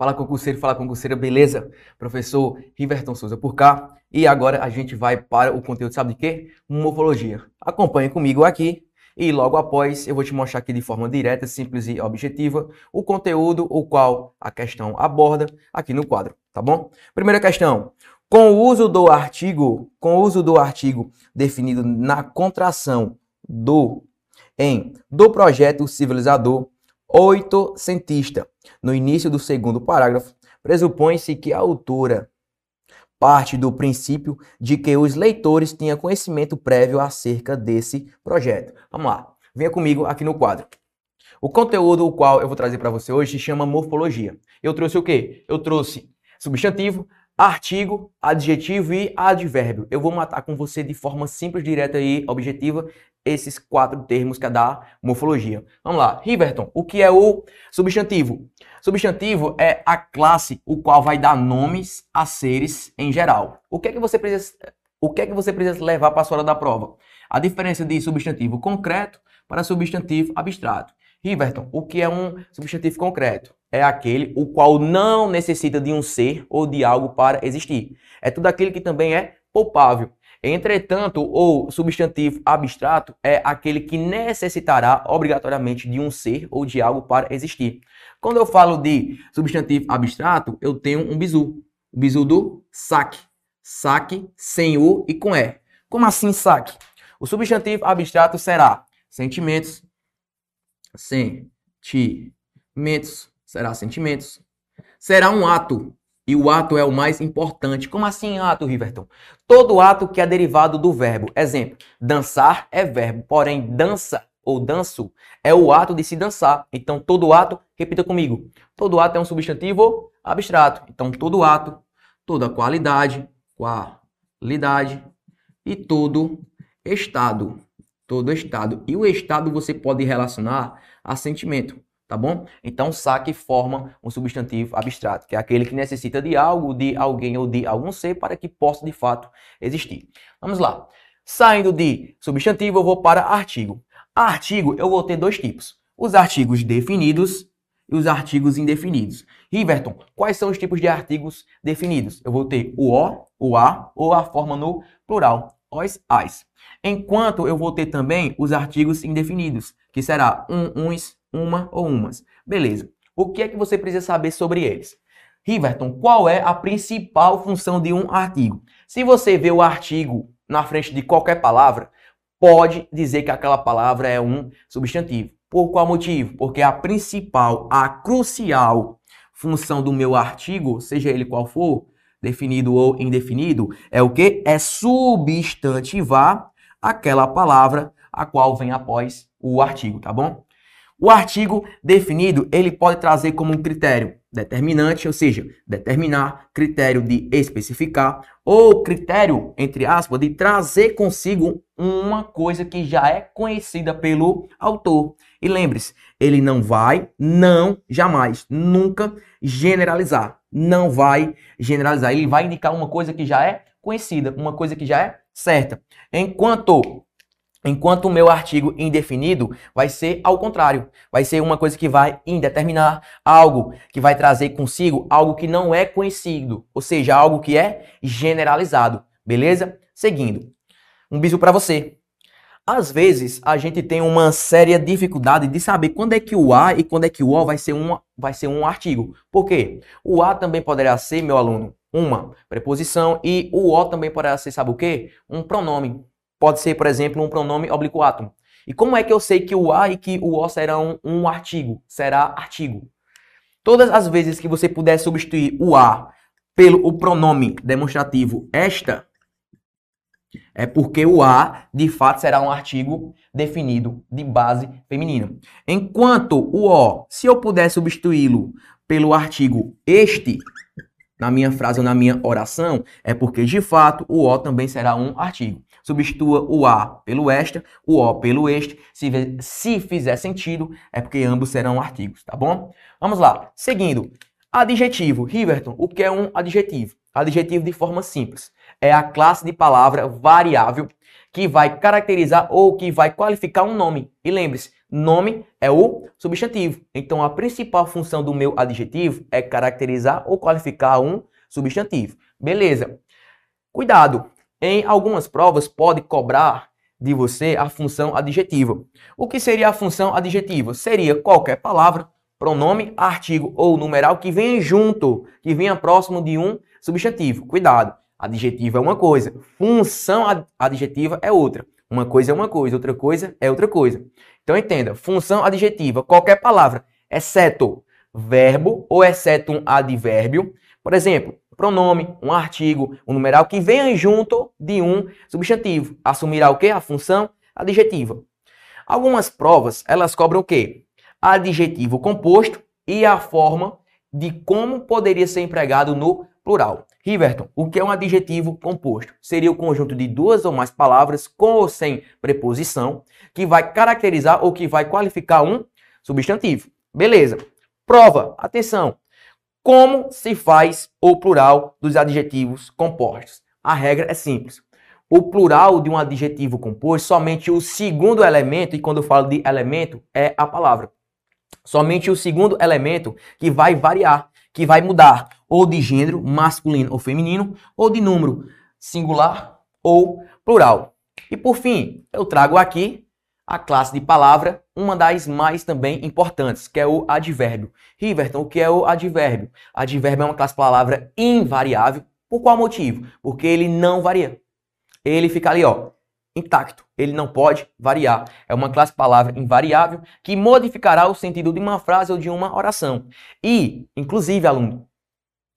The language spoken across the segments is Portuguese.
Fala concurseiro, fala concurseira, beleza? Professor Riverton Souza por cá. E agora a gente vai para o conteúdo, sabe de quê? Morfologia. Acompanhe comigo aqui e logo após eu vou te mostrar aqui de forma direta, simples e objetiva o conteúdo o qual a questão aborda aqui no quadro, tá bom? Primeira questão. Com o uso do artigo, com o uso do artigo definido na contração do em do projeto civilizador oitocentista. No início do segundo parágrafo, pressupõe-se que a autora parte do princípio de que os leitores tinham conhecimento prévio acerca desse projeto. Vamos lá, venha comigo aqui no quadro. O conteúdo o qual eu vou trazer para você hoje se chama morfologia. Eu trouxe o quê? Eu trouxe substantivo, artigo, adjetivo e advérbio. Eu vou matar com você de forma simples, direta e objetiva esses quatro termos que é da morfologia. Vamos lá, Riverton, o que é o substantivo? Substantivo é a classe o qual vai dar nomes a seres em geral. O que é que você precisa, o que é que você precisa levar para a hora da prova? A diferença de substantivo concreto para substantivo abstrato. Riverton, o que é um substantivo concreto? É aquele o qual não necessita de um ser ou de algo para existir. É tudo aquele que também é poupável. Entretanto, o substantivo abstrato é aquele que necessitará obrigatoriamente de um ser ou de algo para existir. Quando eu falo de substantivo abstrato, eu tenho um bizu. O bizu do saque. Saque sem o e com e. Como assim saque? O substantivo abstrato será sentimentos, sentimentos, será sentimentos. Será um ato, e o ato é o mais importante. Como assim ato, Riverton? Todo ato que é derivado do verbo. Exemplo, dançar é verbo, porém dança ou danço é o ato de se dançar. Então todo ato, repita comigo, todo ato é um substantivo abstrato. Então todo ato, toda qualidade, qualidade e todo estado, todo estado. E o estado você pode relacionar a sentimento tá bom? Então, saque forma um substantivo abstrato, que é aquele que necessita de algo, de alguém ou de algum ser para que possa de fato existir. Vamos lá. Saindo de substantivo, eu vou para artigo. Artigo, eu vou ter dois tipos: os artigos definidos e os artigos indefinidos. Riverton, quais são os tipos de artigos definidos? Eu vou ter o o, o a ou a forma no plural, os, as. Enquanto eu vou ter também os artigos indefinidos, que será um, uns, uma ou umas. Beleza. O que é que você precisa saber sobre eles? Riverton, qual é a principal função de um artigo? Se você vê o artigo na frente de qualquer palavra, pode dizer que aquela palavra é um substantivo. Por qual motivo? Porque a principal, a crucial função do meu artigo, seja ele qual for, definido ou indefinido, é o que? É substantivar aquela palavra a qual vem após o artigo, tá bom? O artigo definido, ele pode trazer como um critério determinante, ou seja, determinar, critério de especificar, ou critério, entre aspas, de trazer consigo uma coisa que já é conhecida pelo autor. E lembre-se, ele não vai, não, jamais, nunca generalizar. Não vai generalizar. Ele vai indicar uma coisa que já é conhecida, uma coisa que já é certa. Enquanto Enquanto o meu artigo indefinido vai ser ao contrário, vai ser uma coisa que vai indeterminar algo que vai trazer consigo algo que não é conhecido, ou seja, algo que é generalizado, beleza? Seguindo, um bisu para você. Às vezes a gente tem uma séria dificuldade de saber quando é que o a e quando é que o o vai ser um, vai ser um artigo. Por quê? O a também poderá ser, meu aluno, uma preposição e o o também poderá ser, sabe o quê? Um pronome pode ser, por exemplo, um pronome obliquatum. E como é que eu sei que o a e que o o serão um artigo? Será artigo. Todas as vezes que você puder substituir o a pelo o pronome demonstrativo esta, é porque o a, de fato, será um artigo definido de base feminina. Enquanto o o, se eu puder substituí-lo pelo artigo este, na minha frase ou na minha oração, é porque, de fato, o o também será um artigo. Substitua o a pelo esta, o o pelo este. Se, se fizer sentido, é porque ambos serão artigos, tá bom? Vamos lá. Seguindo. Adjetivo. Riverton, o que é um adjetivo? Adjetivo de forma simples. É a classe de palavra variável que vai caracterizar ou que vai qualificar um nome. E lembre-se, Nome é o substantivo. Então, a principal função do meu adjetivo é caracterizar ou qualificar um substantivo. Beleza. Cuidado, em algumas provas pode cobrar de você a função adjetiva. O que seria a função adjetiva? Seria qualquer palavra, pronome, artigo ou numeral que venha junto, que venha próximo de um substantivo. Cuidado, adjetivo é uma coisa, função adjetiva é outra. Uma coisa é uma coisa, outra coisa é outra coisa. Então entenda, função adjetiva, qualquer palavra, exceto verbo ou exceto um advérbio. Por exemplo, pronome, um artigo, um numeral que venha junto de um substantivo. Assumirá o que? A função adjetiva. Algumas provas, elas cobram o quê? Adjetivo composto e a forma de como poderia ser empregado no plural. Riverton, o que é um adjetivo composto? Seria o conjunto de duas ou mais palavras com ou sem preposição que vai caracterizar ou que vai qualificar um substantivo. Beleza. Prova, atenção. Como se faz o plural dos adjetivos compostos? A regra é simples. O plural de um adjetivo composto, somente o segundo elemento, e quando eu falo de elemento, é a palavra. Somente o segundo elemento que vai variar, que vai mudar, ou de gênero, masculino ou feminino, ou de número, singular ou plural. E por fim, eu trago aqui a classe de palavra, uma das mais também importantes, que é o advérbio. Riverton, o que é o advérbio? Advérbio é uma classe de palavra invariável. Por qual motivo? Porque ele não varia. Ele fica ali, ó, intacto. Ele não pode variar. É uma classe de palavra invariável que modificará o sentido de uma frase ou de uma oração. E, inclusive, aluno,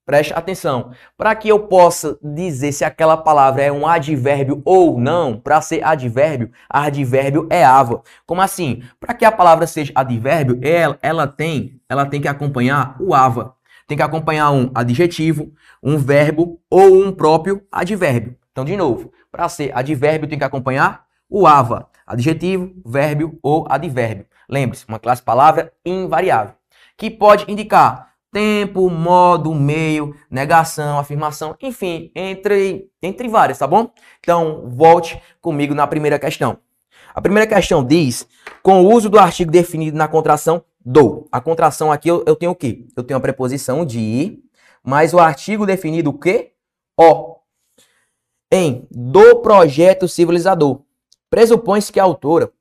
Preste atenção. Para que eu possa dizer se aquela palavra é um advérbio ou não, para ser advérbio, advérbio é ava. Como assim? Para que a palavra seja advérbio, ela, ela, tem, ela tem que acompanhar o ava. Tem que acompanhar um adjetivo, um verbo ou um próprio advérbio. Então, de novo, para ser advérbio tem que acompanhar o ava. Adjetivo, verbo ou advérbio. Lembre-se, uma classe palavra invariável. Que pode indicar tempo, modo, meio, negação, afirmação, enfim, entre, entre várias, tá bom? Então, volte comigo na primeira questão. A primeira questão diz, com o uso do artigo definido na contração do. A contração aqui eu, eu tenho o quê? Eu tenho a preposição de, mais o artigo definido o quê? O. Em do projeto civilizador. Pressupõe-se que a autora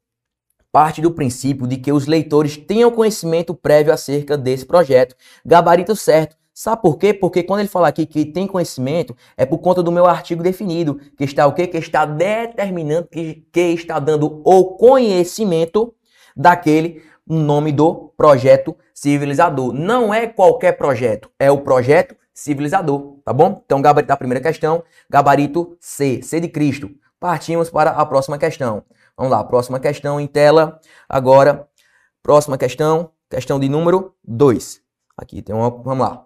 parte do princípio de que os leitores tenham conhecimento prévio acerca desse projeto. Gabarito certo. Sabe por quê? Porque quando ele fala aqui que tem conhecimento, é por conta do meu artigo definido, que está o quê? Que está determinando, que, que está dando o conhecimento daquele nome do projeto civilizador. Não é qualquer projeto, é o projeto civilizador, tá bom? Então, gabarito da primeira questão, gabarito C, C de Cristo. Partimos para a próxima questão. Vamos lá, próxima questão em tela. Agora, próxima questão, questão de número 2. Aqui tem uma, vamos lá.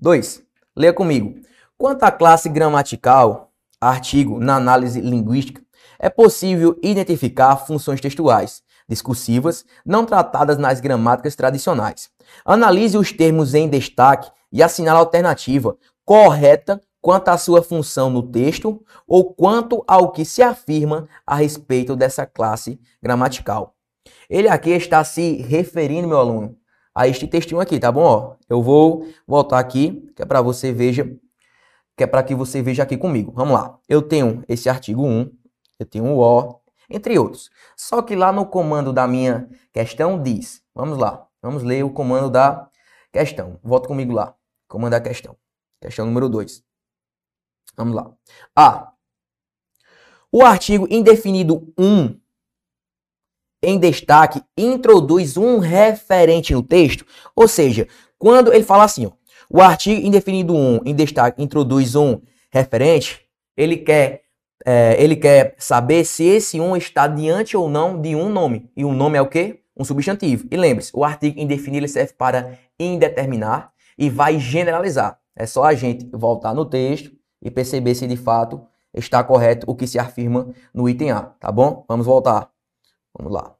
2. Leia comigo. Quanto à classe gramatical, artigo na análise linguística, é possível identificar funções textuais, discursivas, não tratadas nas gramáticas tradicionais. Analise os termos em destaque e assinale a alternativa correta quanto à sua função no texto ou quanto ao que se afirma a respeito dessa classe gramatical. Ele aqui está se referindo, meu aluno, a este textinho aqui, tá bom? Ó, eu vou voltar aqui, que é para você veja, que é para que você veja aqui comigo. Vamos lá. Eu tenho esse artigo 1, eu tenho o O, entre outros. Só que lá no comando da minha questão diz, vamos lá, vamos ler o comando da questão. Volta comigo lá. Comando da questão. Questão número 2. Vamos lá. A. O artigo indefinido 1 em destaque introduz um referente no texto, ou seja, quando ele fala assim, ó, o artigo indefinido 1 em destaque introduz um referente, ele quer, é, ele quer saber se esse 1 está diante ou não de um nome. E um nome é o quê? Um substantivo. E lembre-se, o artigo indefinido serve para indeterminar e vai generalizar. É só a gente voltar no texto, e perceber se de fato está correto o que se afirma no item A, tá bom? Vamos voltar. Vamos lá.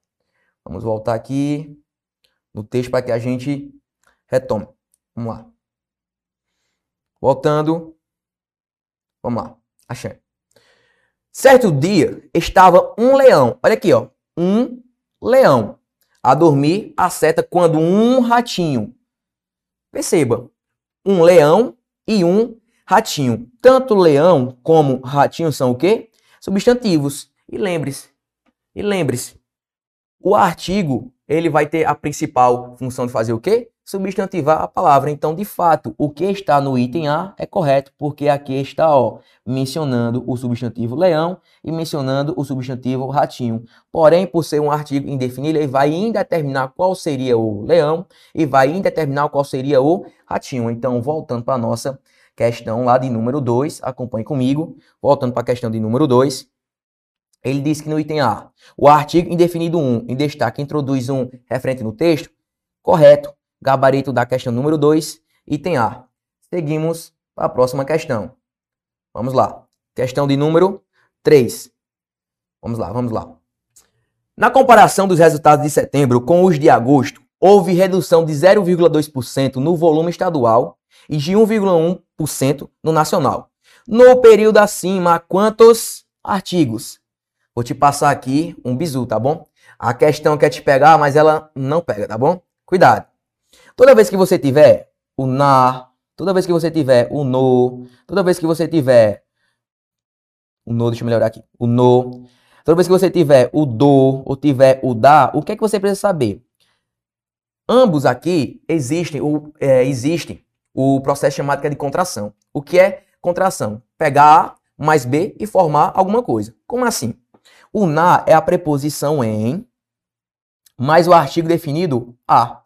Vamos voltar aqui no texto para que a gente retome. Vamos lá. Voltando. Vamos lá. Achei. Certo dia estava um leão. Olha aqui, ó. Um leão a dormir a seta quando um ratinho. Perceba, um leão e um ratinho. Tanto leão como ratinho são o quê? Substantivos. E lembre-se, e lembre-se, o artigo, ele vai ter a principal função de fazer o quê? Substantivar a palavra. Então, de fato, o que está no item A é correto, porque aqui está, ó, mencionando o substantivo leão e mencionando o substantivo ratinho. Porém, por ser um artigo indefinido, ele vai indeterminar qual seria o leão e vai indeterminar qual seria o ratinho. Então, voltando para a nossa questão lá de número 2, acompanhe comigo. Voltando para a questão de número 2, ele diz que no item A, o artigo indefinido 1 em destaque introduz um referente no texto. Correto. Gabarito da questão número 2, item A. Seguimos para a próxima questão. Vamos lá. Questão de número 3. Vamos lá, vamos lá. Na comparação dos resultados de setembro com os de agosto, houve redução de 0,2% no volume estadual e de 1,1% no nacional. No período acima, quantos artigos? Vou te passar aqui um bizu, tá bom? A questão quer te pegar, mas ela não pega, tá bom? Cuidado. Toda vez que você tiver o na, toda vez que você tiver o no, toda vez que você tiver o no, deixa eu melhorar aqui, o no, toda vez que você tiver o do ou tiver o da, o que é que você precisa saber? Ambos aqui existem, o, é, existe o processo chamado é de contração. O que é contração? Pegar A mais B e formar alguma coisa. Como assim? O na é a preposição em mais o artigo definido a.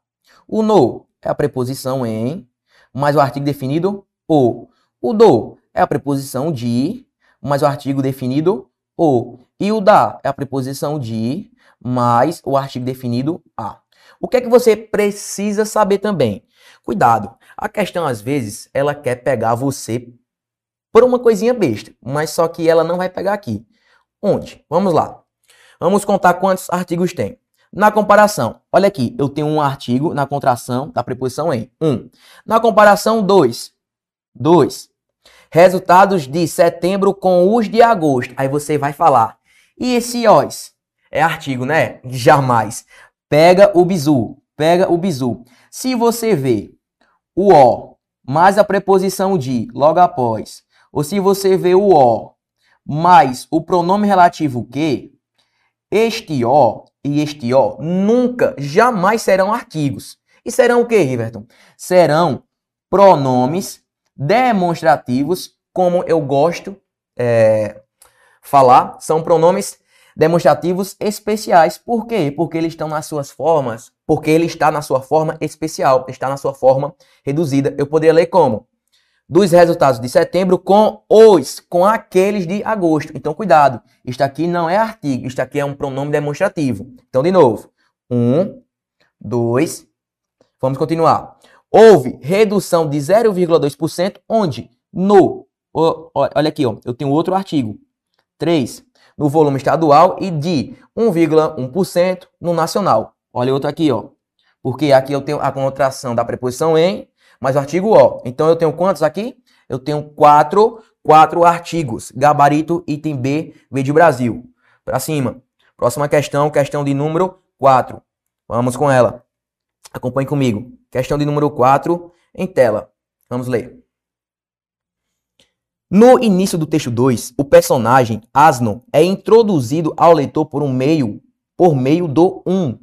O no é a preposição em mais o artigo definido o. O do é a preposição de mais o artigo definido o. E o da é a preposição de mais o artigo definido a. O que é que você precisa saber também? Cuidado, a questão às vezes ela quer pegar você por uma coisinha besta, mas só que ela não vai pegar aqui. Onde? Vamos lá. Vamos contar quantos artigos tem. Na comparação, olha aqui, eu tenho um artigo na contração da preposição em. 1. Um. Na comparação, 2. 2. Resultados de setembro com os de agosto. Aí você vai falar. E esse os? É artigo, né? Jamais. Pega o bizu. Pega o bizu. Se você vê o o mais a preposição de logo após, ou se você vê o o mais o pronome relativo que, este o e este o nunca, jamais serão artigos. E serão o que, Riverton? Serão pronomes demonstrativos, como eu gosto é, falar, são pronomes demonstrativos especiais. Por quê? Porque eles estão nas suas formas, porque ele está na sua forma especial, está na sua forma reduzida. Eu poderia ler como? dos resultados de setembro com os, com aqueles de agosto. Então, cuidado. Isto aqui não é artigo, isto aqui é um pronome demonstrativo. Então, de novo. Um, dois. Vamos continuar. Houve redução de 0,2%, onde no. Olha aqui, ó, eu tenho outro artigo. 3. No volume estadual e de 1,1% no nacional. Olha outro aqui, ó. Porque aqui eu tenho a contração da preposição em mas o artigo O. Então eu tenho quantos aqui? Eu tenho quatro, quatro artigos. Gabarito, item B, V de Brasil. Para cima. Próxima questão, questão de número 4. Vamos com ela. Acompanhe comigo. Questão de número 4 em tela. Vamos ler. No início do texto 2, o personagem Asno é introduzido ao leitor por um meio, por meio do um.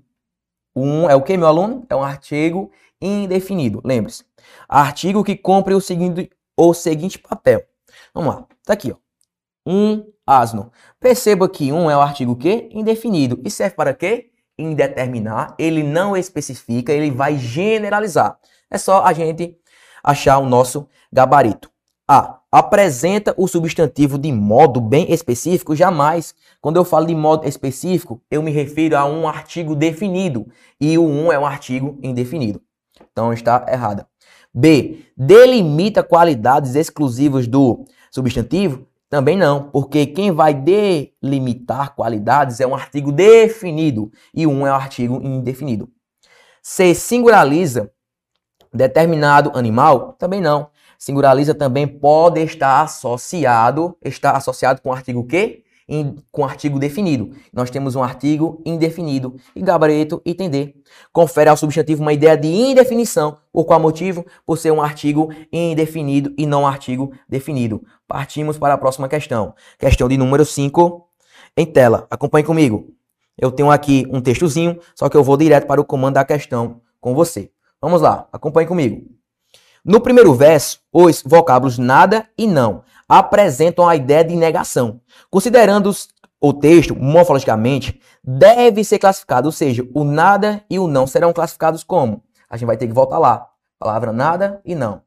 Um é o que, meu aluno? É um artigo indefinido. Lembre-se. Artigo que cumpre o seguinte, o seguinte papel. Vamos lá. Tá aqui, ó. Um asno. Perceba que um é o artigo que indefinido e serve para quê? Indeterminar. Ele não especifica, ele vai generalizar. É só a gente achar o nosso gabarito. A. Apresenta o substantivo de modo bem específico. Jamais, quando eu falo de modo específico, eu me refiro a um artigo definido. E o um é um artigo indefinido. Então está errada. B. Delimita qualidades exclusivas do substantivo? Também não, porque quem vai delimitar qualidades é um artigo definido e um é um artigo indefinido. C. Singulariza determinado animal? Também não. Singulariza também pode estar associado, está associado com o artigo que? em, com artigo definido. Nós temos um artigo indefinido e gabarito item D. Confere ao substantivo uma ideia de indefinição. Por qual motivo? Por ser um artigo indefinido e não um artigo definido. Partimos para a próxima questão. Questão de número 5 em tela. Acompanhe comigo. Eu tenho aqui um textozinho, só que eu vou direto para o comando da questão com você. Vamos lá, acompanhe comigo. No primeiro verso, os vocábulos nada e não apresentam a ideia de negação. Considerando o texto morfologicamente, deve ser classificado, ou seja, o nada e o não serão classificados como? A gente vai ter que voltar lá. Palavra nada e não.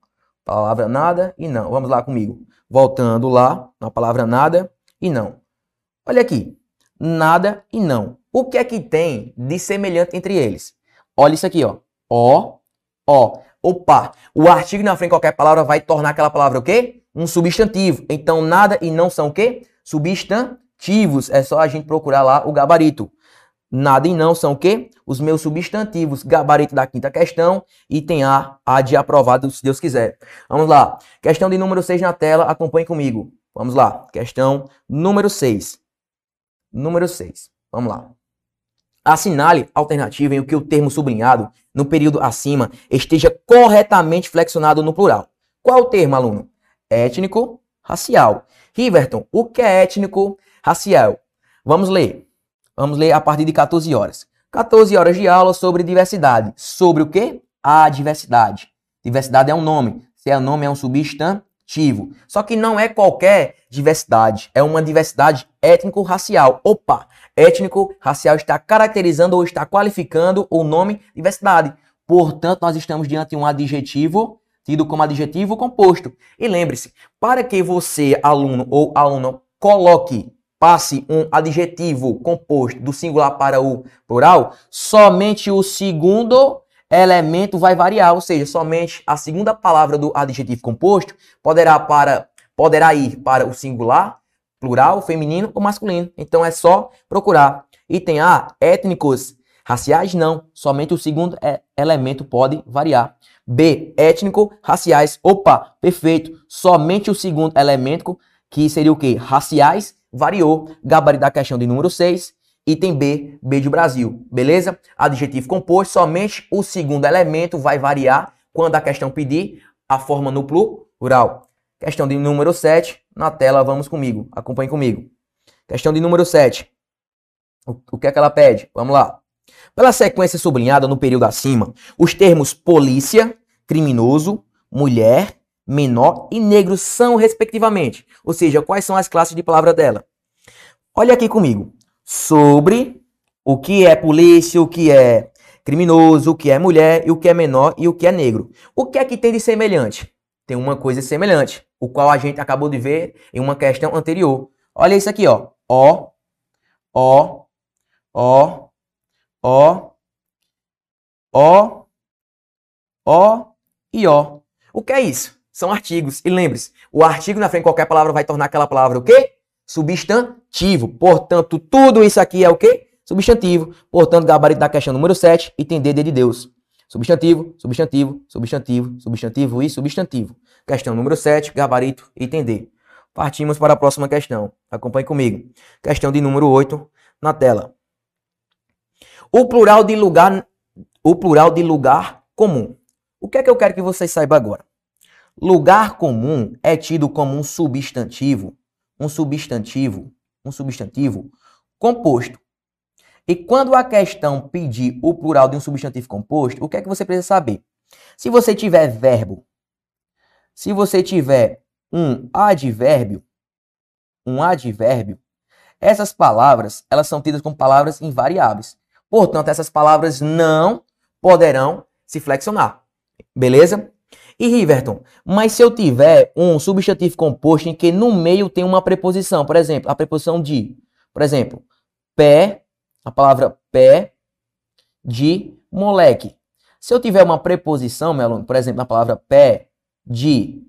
Palavra nada e não. Vamos lá comigo. Voltando lá, na palavra nada e não. Olha aqui. Nada e não. O que é que tem de semelhante entre eles? Olha isso aqui, ó. Ó, ó. Opa, o artigo na frente de qualquer palavra vai tornar aquela palavra o quê? Um substantivo. Então, nada e não são o quê? Substantivos. É só a gente procurar lá o gabarito. Nada e não são o quê? Os meus substantivos. Gabarito da quinta questão. Item A, A de aprovado, se Deus quiser. Vamos lá. Questão de número 6 na tela. Acompanhe comigo. Vamos lá. Questão número 6. Número 6. Vamos lá. Assinale alternativa em que o termo sublinhado no período acima esteja corretamente flexionado no plural. Qual o termo, aluno? Étnico, racial. Riverton, o que é étnico, racial? Vamos ler. Vamos ler a partir de 14 horas. 14 horas de aula sobre diversidade. Sobre o que? A diversidade. Diversidade é um nome. Se é um nome, é um substantivo. Só que não é qualquer diversidade. É uma diversidade étnico-racial. Opa! étnico-racial está caracterizando ou está qualificando o nome diversidade. Portanto, nós estamos diante de um adjetivo tido como adjetivo composto. E lembre-se, para que você, aluno ou aluna, coloque, passe um adjetivo composto do singular para o plural, somente o segundo elemento vai variar, ou seja, somente a segunda palavra do adjetivo composto poderá, para, poderá ir para o singular plural, feminino ou masculino. Então é só procurar. Item A, étnicos. Raciais não, somente o segundo é, elemento pode variar. B, étnico, raciais. Opa, perfeito. Somente o segundo elemento, que seria o quê? Raciais, variou. Gabarito da questão de número 6. Item B, B de Brasil. Beleza? Adjetivo composto, somente o segundo elemento vai variar quando a questão pedir a forma no plural. Questão de número 7, na tela, vamos comigo, acompanhe comigo. Questão de número 7. O, o que é que ela pede? Vamos lá. Pela sequência sublinhada no período acima, os termos polícia, criminoso, mulher, menor e negro são respectivamente. Ou seja, quais são as classes de palavra dela? Olha aqui comigo. Sobre o que é polícia, o que é criminoso, o que é mulher, e o que é menor e o que é negro. O que é que tem de semelhante? Tem uma coisa semelhante o qual a gente acabou de ver em uma questão anterior. Olha isso aqui, ó. Ó, ó, ó, ó, ó, ó e ó. O que é isso? São artigos. E lembre-se, o artigo na frente de qualquer palavra vai tornar aquela palavra o quê? Substantivo. Portanto, tudo isso aqui é o quê? Substantivo. Portanto, gabarito da questão número 7, item D de Deus. Substantivo, substantivo, substantivo, substantivo e substantivo. Questão número 7, gabarito, item D. Partimos para a próxima questão. Acompanhe comigo. Questão de número 8 na tela. O plural de lugar, o plural de lugar comum. O que é que eu quero que vocês saibam agora? Lugar comum é tido como um substantivo, um substantivo, um substantivo composto e quando a questão pedir o plural de um substantivo composto, o que é que você precisa saber? Se você tiver verbo, se você tiver um advérbio, um advérbio, essas palavras, elas são tidas como palavras invariáveis. Portanto, essas palavras não poderão se flexionar. Beleza? E Riverton, mas se eu tiver um substantivo composto em que no meio tem uma preposição, por exemplo, a preposição de, por exemplo, pé a palavra pé de moleque. Se eu tiver uma preposição, meu aluno, por exemplo, na palavra pé de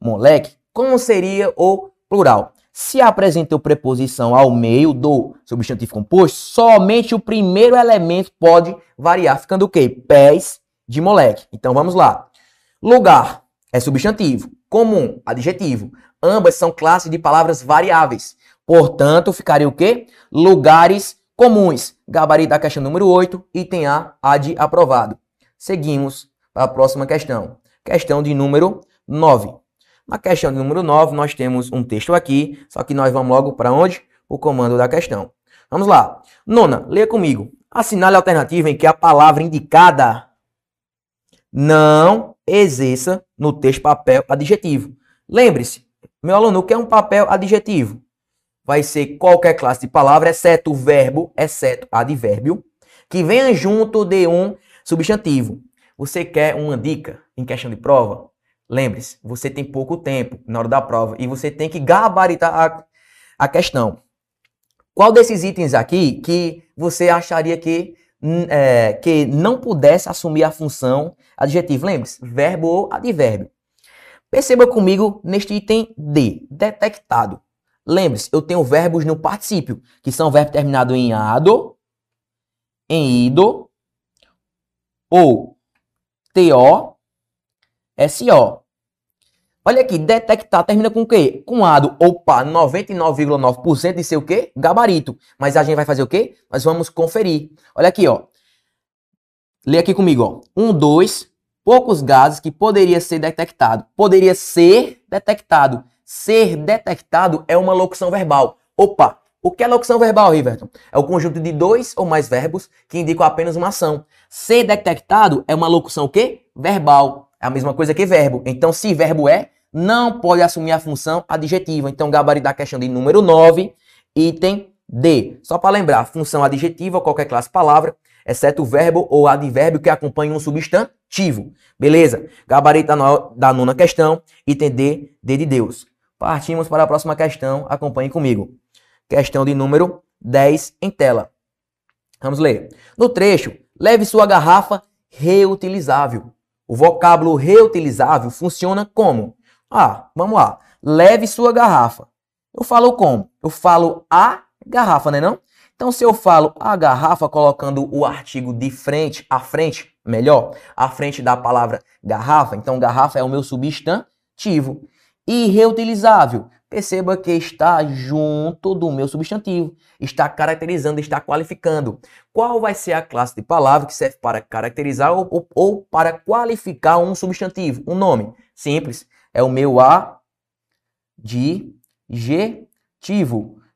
moleque, como seria o plural? Se apresenta preposição ao meio do substantivo composto, somente o primeiro elemento pode variar, ficando o quê? Pés de moleque. Então vamos lá. Lugar é substantivo, comum, adjetivo. Ambas são classes de palavras variáveis. Portanto, ficaria o quê? Lugares comuns. Gabarito da questão número 8, item A, A de aprovado. Seguimos para a próxima questão. Questão de número 9. Na questão de número 9, nós temos um texto aqui, só que nós vamos logo para onde? O comando da questão. Vamos lá. Nona, leia comigo. Assinale a alternativa em que a palavra indicada não exerça no texto papel adjetivo. Lembre-se, meu aluno, o que é um papel adjetivo? Vai ser qualquer classe de palavra, exceto o verbo, exceto advérbio, que venha junto de um substantivo. Você quer uma dica em questão de prova? Lembre-se, você tem pouco tempo na hora da prova e você tem que gabaritar a, a questão. Qual desses itens aqui que você acharia que, é, que não pudesse assumir a função adjetivo? Lembre-se, verbo ou advérbio. Perceba comigo neste item D, detectado. Lembre-se, eu tenho verbos no particípio, que são verbos terminados em ado, em ido, ou to, so. Olha aqui, detectar termina com o quê? Com ado. Opa, 99,9% de ser o quê? Gabarito. Mas a gente vai fazer o quê? Nós vamos conferir. Olha aqui, ó. Lê aqui comigo, ó. Um, dois, poucos gases que poderia ser detectado. Poderia ser detectado. Ser detectado é uma locução verbal. Opa, o que é locução verbal, Riverton? É o conjunto de dois ou mais verbos que indicam apenas uma ação. Ser detectado é uma locução o quê? Verbal. É a mesma coisa que verbo. Então, se verbo é, não pode assumir a função adjetiva. Então, gabarito da questão de número 9, item D. Só para lembrar, função adjetiva, qualquer classe palavra, exceto o verbo ou advérbio que acompanha um substantivo. Beleza? Gabarito da nona questão, item D, D de Deus. Partimos para a próxima questão, acompanhe comigo. Questão de número 10 em tela. Vamos ler. No trecho, leve sua garrafa reutilizável. O vocábulo reutilizável funciona como? Ah, vamos lá. Leve sua garrafa. Eu falo como? Eu falo a garrafa, né não? Então, se eu falo a garrafa colocando o artigo de frente, à frente, melhor, à frente da palavra garrafa, então garrafa é o meu substantivo. E reutilizável, perceba que está junto do meu substantivo, está caracterizando, está qualificando. Qual vai ser a classe de palavra que serve para caracterizar ou, ou, ou para qualificar um substantivo, um nome? Simples, é o meu adjetivo.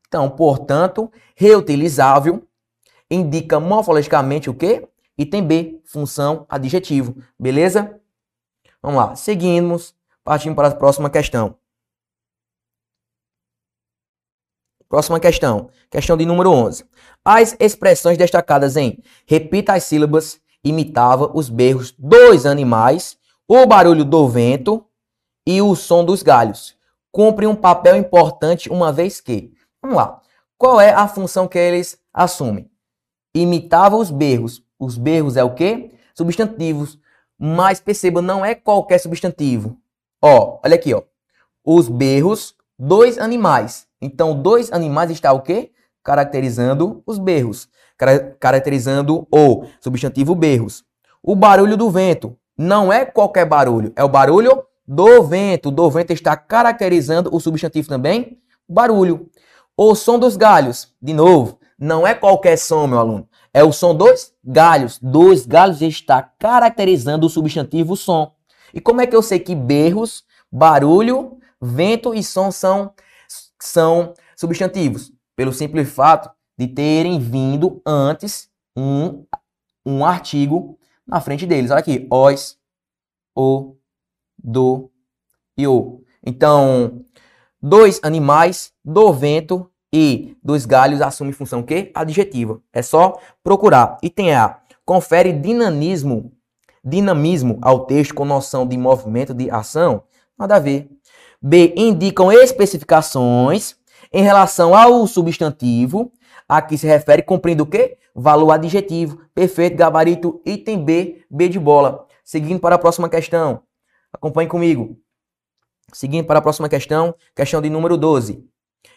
Então, portanto, reutilizável indica morfologicamente o quê? Item B, função adjetivo. Beleza? Vamos lá, seguimos, partindo para a próxima questão. Próxima questão, questão de número 11. As expressões destacadas em repita as sílabas, imitava os berros dos animais, o barulho do vento e o som dos galhos. Cumpre um papel importante uma vez que Vamos lá. Qual é a função que eles assumem? Imitava os berros. Os berros é o quê? Substantivos. Mas perceba, não é qualquer substantivo. Ó, olha aqui, ó. Os berros, dois animais. Então, dois animais está o quê? Caracterizando os berros. Caracterizando o substantivo berros. O barulho do vento. Não é qualquer barulho. É o barulho do vento. Do vento está caracterizando o substantivo também. Barulho. O som dos galhos, de novo, não é qualquer som, meu aluno. É o som dos galhos. Dos galhos está caracterizando o substantivo som. E como é que eu sei que berros, barulho, vento e som são, são substantivos? Pelo simples fato de terem vindo antes um, um artigo na frente deles. Olha aqui, os, o, do e o. Então, Dois animais, do vento e dos galhos assume função que? Adjetiva. É só procurar. Item A. Confere dinamismo, dinamismo ao texto com noção de movimento de ação? Nada a ver. B. Indicam especificações em relação ao substantivo a que se refere, cumprindo o quê? Valor adjetivo. Perfeito, gabarito, item B, B de bola. Seguindo para a próxima questão. Acompanhe comigo. Seguindo para a próxima questão, questão de número 12.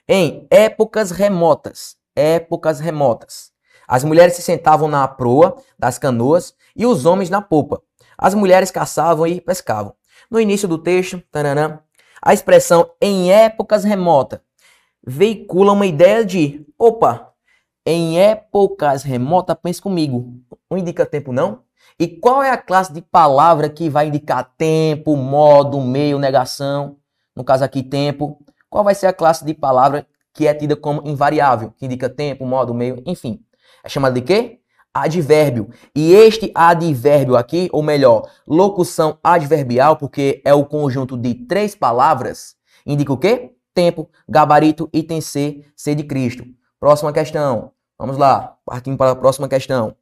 Em épocas remotas, épocas remotas, as mulheres se sentavam na proa das canoas e os homens na popa. As mulheres caçavam e pescavam. No início do texto, taranã, a expressão em épocas remotas veicula uma ideia de, opa, em épocas remotas, pense comigo, não indica tempo não? E qual é a classe de palavra que vai indicar tempo, modo, meio, negação? No caso aqui, tempo. Qual vai ser a classe de palavra que é tida como invariável, que indica tempo, modo, meio, enfim? É chamada de quê? Advérbio. E este advérbio aqui, ou melhor, locução adverbial, porque é o conjunto de três palavras, indica o quê? Tempo, gabarito, item C, C de Cristo. Próxima questão. Vamos lá, partindo para a próxima questão.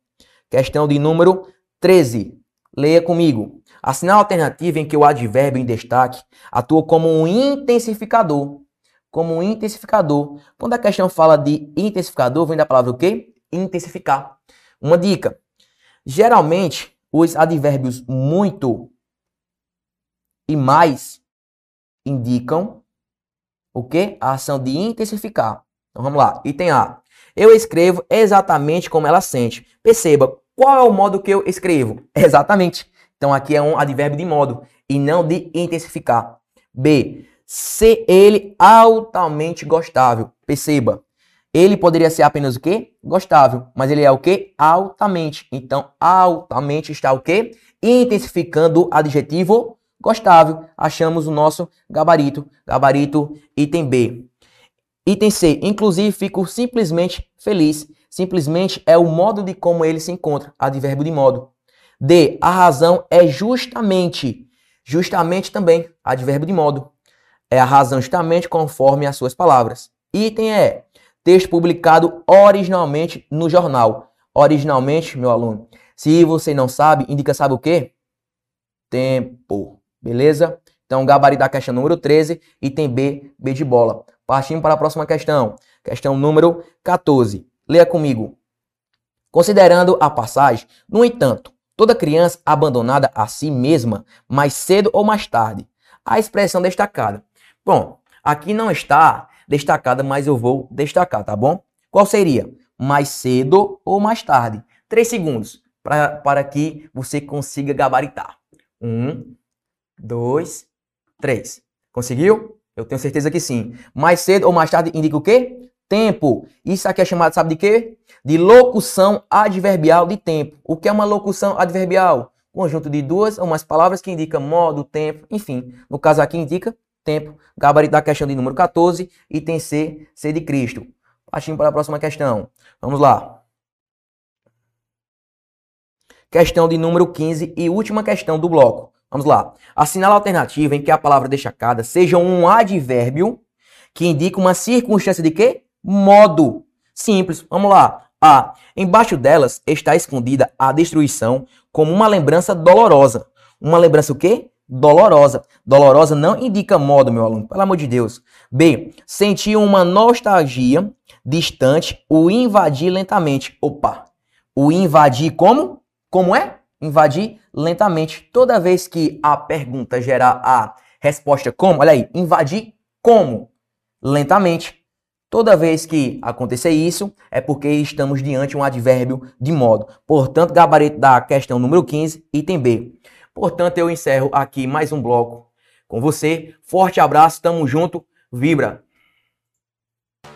Questão de número 13. Leia comigo. A sinal alternativa em que o advérbio em destaque atua como um intensificador. Como um intensificador. Quando a questão fala de intensificador, vem da palavra o quê? Intensificar. Uma dica. Geralmente, os advérbios muito e mais indicam o que? A ação de intensificar. Então vamos lá. Item A. Eu escrevo exatamente como ela sente. Perceba, qual é o modo que eu escrevo? Exatamente. Então aqui é um advérbio de modo e não de intensificar. B. Ser ele altamente gostável. Perceba, ele poderia ser apenas o quê? Gostável, mas ele é o quê? Altamente. Então, altamente está o quê? Intensificando o adjetivo gostável. Achamos o nosso gabarito. Gabarito item B. Item C. Inclusive, fico simplesmente feliz. Simplesmente é o modo de como ele se encontra. Advérbio de modo. D. A razão é justamente. Justamente também. Advérbio de modo. É a razão justamente conforme as suas palavras. Item E texto publicado originalmente no jornal. Originalmente, meu aluno, se você não sabe, indica sabe o quê? Tempo. Beleza? Então, gabarito da questão número 13, item B, B de bola. Partindo para a próxima questão. Questão número 14. Leia comigo. Considerando a passagem, no entanto, toda criança abandonada a si mesma, mais cedo ou mais tarde. A expressão destacada. Bom, aqui não está destacada, mas eu vou destacar, tá bom? Qual seria? Mais cedo ou mais tarde? Três segundos para que você consiga gabaritar. Um, dois, três. Conseguiu? Eu tenho certeza que sim. Mais cedo ou mais tarde indica o quê? Tempo. Isso aqui é chamado, sabe de quê? De locução adverbial de tempo. O que é uma locução adverbial? Conjunto de duas ou mais palavras que indica modo, tempo, enfim. No caso aqui indica tempo. Gabarito da questão de número 14, item C, C de Cristo. Partindo para a próxima questão. Vamos lá. Questão de número 15 e última questão do bloco. Vamos lá. Assinala a alternativa em que a palavra destacada seja um advérbio que indica uma circunstância de quê? Modo. Simples. Vamos lá. A. Embaixo delas está escondida a destruição como uma lembrança dolorosa. Uma lembrança o quê? Dolorosa. Dolorosa não indica modo, meu aluno, pelo amor de Deus. B. Sentir uma nostalgia distante, o invadir lentamente. Opa! O invadir como? Como é? Invadir lentamente. Toda vez que a pergunta gerar a resposta como, olha aí, invadir como? Lentamente. Toda vez que acontecer isso, é porque estamos diante de um advérbio de modo. Portanto, gabarito da questão número 15, item B. Portanto, eu encerro aqui mais um bloco com você. Forte abraço, tamo junto, vibra!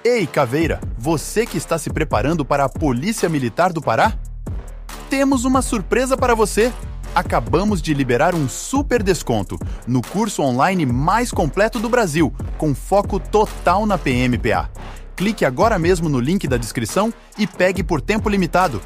Ei, Caveira, você que está se preparando para a Polícia Militar do Pará? Temos uma surpresa para você! Acabamos de liberar um super desconto no curso online mais completo do Brasil, com foco total na PMPA. Clique agora mesmo no link da descrição e pegue por tempo limitado.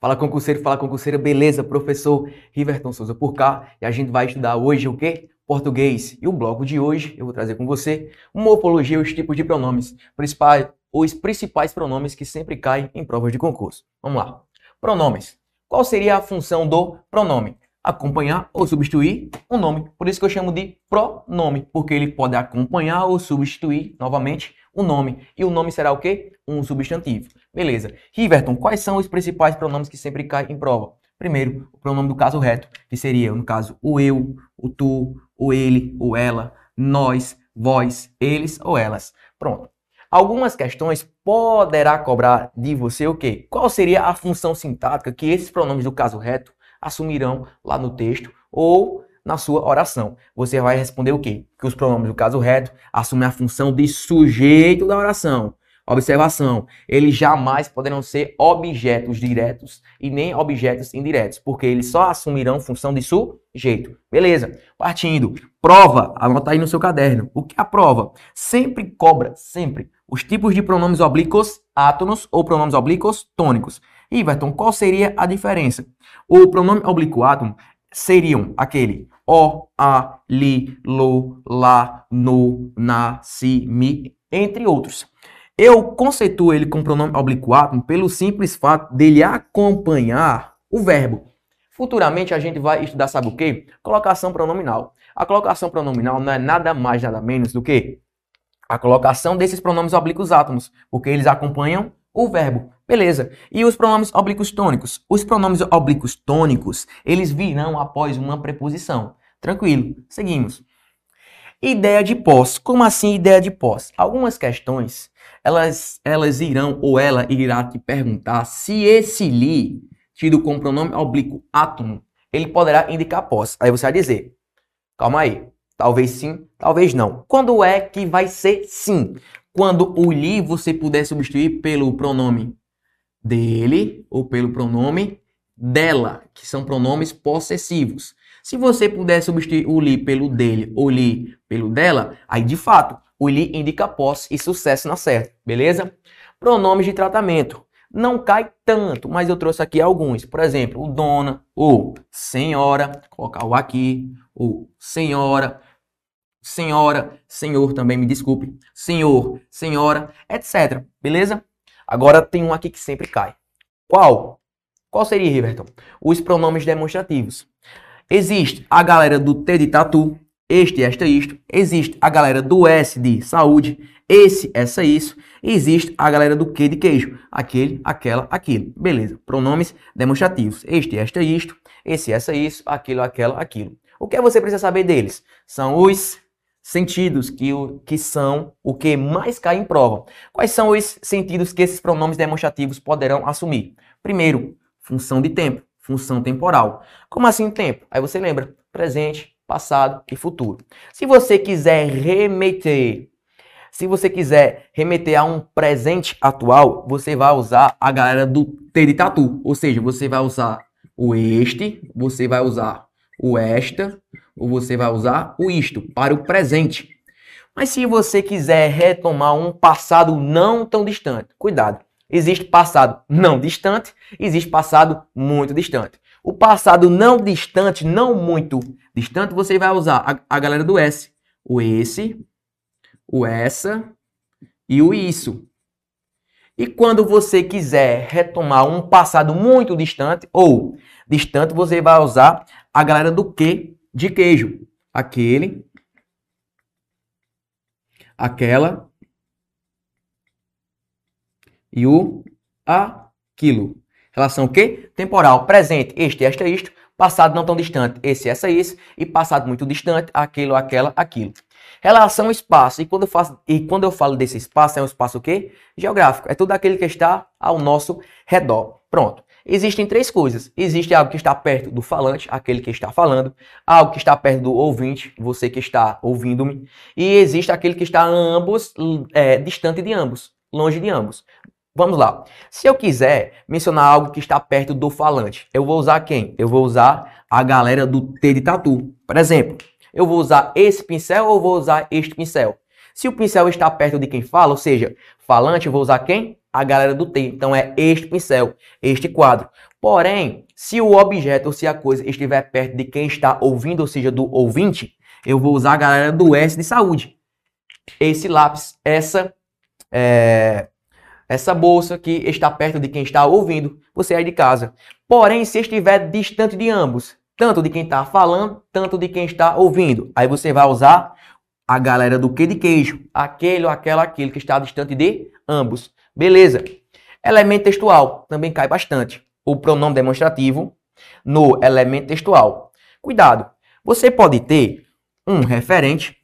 Fala concurseiro, fala concurseira, beleza? Professor Riverton Souza por cá e a gente vai estudar hoje o quê? Português. E o bloco de hoje eu vou trazer com você morfologia os tipos de pronomes, principais, os principais pronomes que sempre caem em provas de concurso. Vamos lá. Pronomes. Qual seria a função do pronome? Acompanhar ou substituir um nome. Por isso que eu chamo de pronome, porque ele pode acompanhar ou substituir novamente o nome. E o nome será o quê? Um substantivo. Beleza. Riverton, quais são os principais pronomes que sempre caem em prova? Primeiro, o pronome do caso reto, que seria, no caso, o eu, o tu, o ele, o ela, nós, vós, eles ou elas. Pronto. Algumas questões poderá cobrar de você o quê? Qual seria a função sintática que esses pronomes do caso reto assumirão lá no texto ou na sua oração. Você vai responder o quê? Que os pronomes do caso reto assumem a função de sujeito da oração. Observação: eles jamais poderão ser objetos diretos e nem objetos indiretos, porque eles só assumirão função de sujeito. Beleza? Partindo. Prova, anota aí no seu caderno. O que é a prova? Sempre cobra, sempre, os tipos de pronomes oblíquos átonos ou pronomes oblíquos tônicos. Iverton, qual seria a diferença? O pronome oblíquo átono seriam aquele o, a, li, lo, lá, no, na, si, mi, entre outros. Eu conceituo ele com pronome oblíquo átomo pelo simples fato dele acompanhar o verbo. Futuramente a gente vai estudar, sabe o quê? Colocação pronominal. A colocação pronominal não é nada mais, nada menos do que a colocação desses pronomes oblíquos átomos, porque eles acompanham o verbo. Beleza. E os pronomes oblíquos tônicos? Os pronomes oblíquos tônicos, eles virão após uma preposição. Tranquilo. Seguimos. Ideia de pós. Como assim ideia de pós? Algumas questões elas, elas irão ou ela irá te perguntar se esse li, tido com pronome oblíquo átomo, ele poderá indicar pós. Aí você vai dizer, calma aí, talvez sim, talvez não. Quando é que vai ser sim? Quando o li você puder substituir pelo pronome dele ou pelo pronome dela, que são pronomes possessivos. Se você puder substituir o li pelo dele ou li pelo dela, aí de fato o li indica posse e sucesso na certa, beleza? Pronomes de tratamento. Não cai tanto, mas eu trouxe aqui alguns. Por exemplo, o dona, ou senhora, colocar o aqui, ou senhora, senhora, senhor também, me desculpe, senhor, senhora, etc. Beleza? Agora tem um aqui que sempre cai. Qual? Qual seria, Riverton? Os pronomes demonstrativos. Existe a galera do T de tatu, este, esta, isto. Existe a galera do S de saúde, esse, essa, isso. existe a galera do Q de queijo, aquele, aquela, aquilo. Beleza. Pronomes demonstrativos. Este, esta, isto. Esse, essa, isso. Aquilo, aquela, aquilo. O que você precisa saber deles? São os sentidos que, que são o que mais cai em prova. Quais são os sentidos que esses pronomes demonstrativos poderão assumir? Primeiro, função de tempo, função temporal. Como assim tempo? Aí você lembra, presente, passado e futuro. Se você quiser remeter, se você quiser remeter a um presente atual, você vai usar a galera do T tatu, ou seja, você vai usar o este, você vai usar o esta, você vai usar o isto para o presente. Mas se você quiser retomar um passado não tão distante, cuidado. Existe passado não distante, existe passado muito distante. O passado não distante, não muito distante, você vai usar a, a galera do S. O esse, o essa e o isso. E quando você quiser retomar um passado muito distante ou distante, você vai usar a galera do que de queijo. Aquele, aquela e o aquilo. Relação o quê? Temporal, presente, este, esta, isto. Passado não tão distante, esse, essa, isso. E passado muito distante, aquilo, aquela, aquilo. Relação espaço. E quando eu, faço, e quando eu falo desse espaço, é um espaço o quê? Geográfico. É tudo aquele que está ao nosso redor. Pronto. Existem três coisas. Existe algo que está perto do falante, aquele que está falando, algo que está perto do ouvinte, você que está ouvindo-me, e existe aquele que está ambos, é, distante de ambos, longe de ambos. Vamos lá. Se eu quiser mencionar algo que está perto do falante, eu vou usar quem? Eu vou usar a galera do T de tatu. Por exemplo, eu vou usar esse pincel ou vou usar este pincel? Se o pincel está perto de quem fala, ou seja, falante, eu vou usar quem? A galera do T. Então é este pincel, este quadro. Porém, se o objeto ou se a coisa estiver perto de quem está ouvindo, ou seja, do ouvinte, eu vou usar a galera do S de saúde. Esse lápis, essa é, essa bolsa que está perto de quem está ouvindo, você é de casa. Porém, se estiver distante de ambos, tanto de quem está falando, tanto de quem está ouvindo, aí você vai usar a galera do que de queijo, aquele ou aquela, aquele que está distante de ambos. Beleza. Elemento textual também cai bastante. O pronome demonstrativo no elemento textual. Cuidado, você pode ter um referente,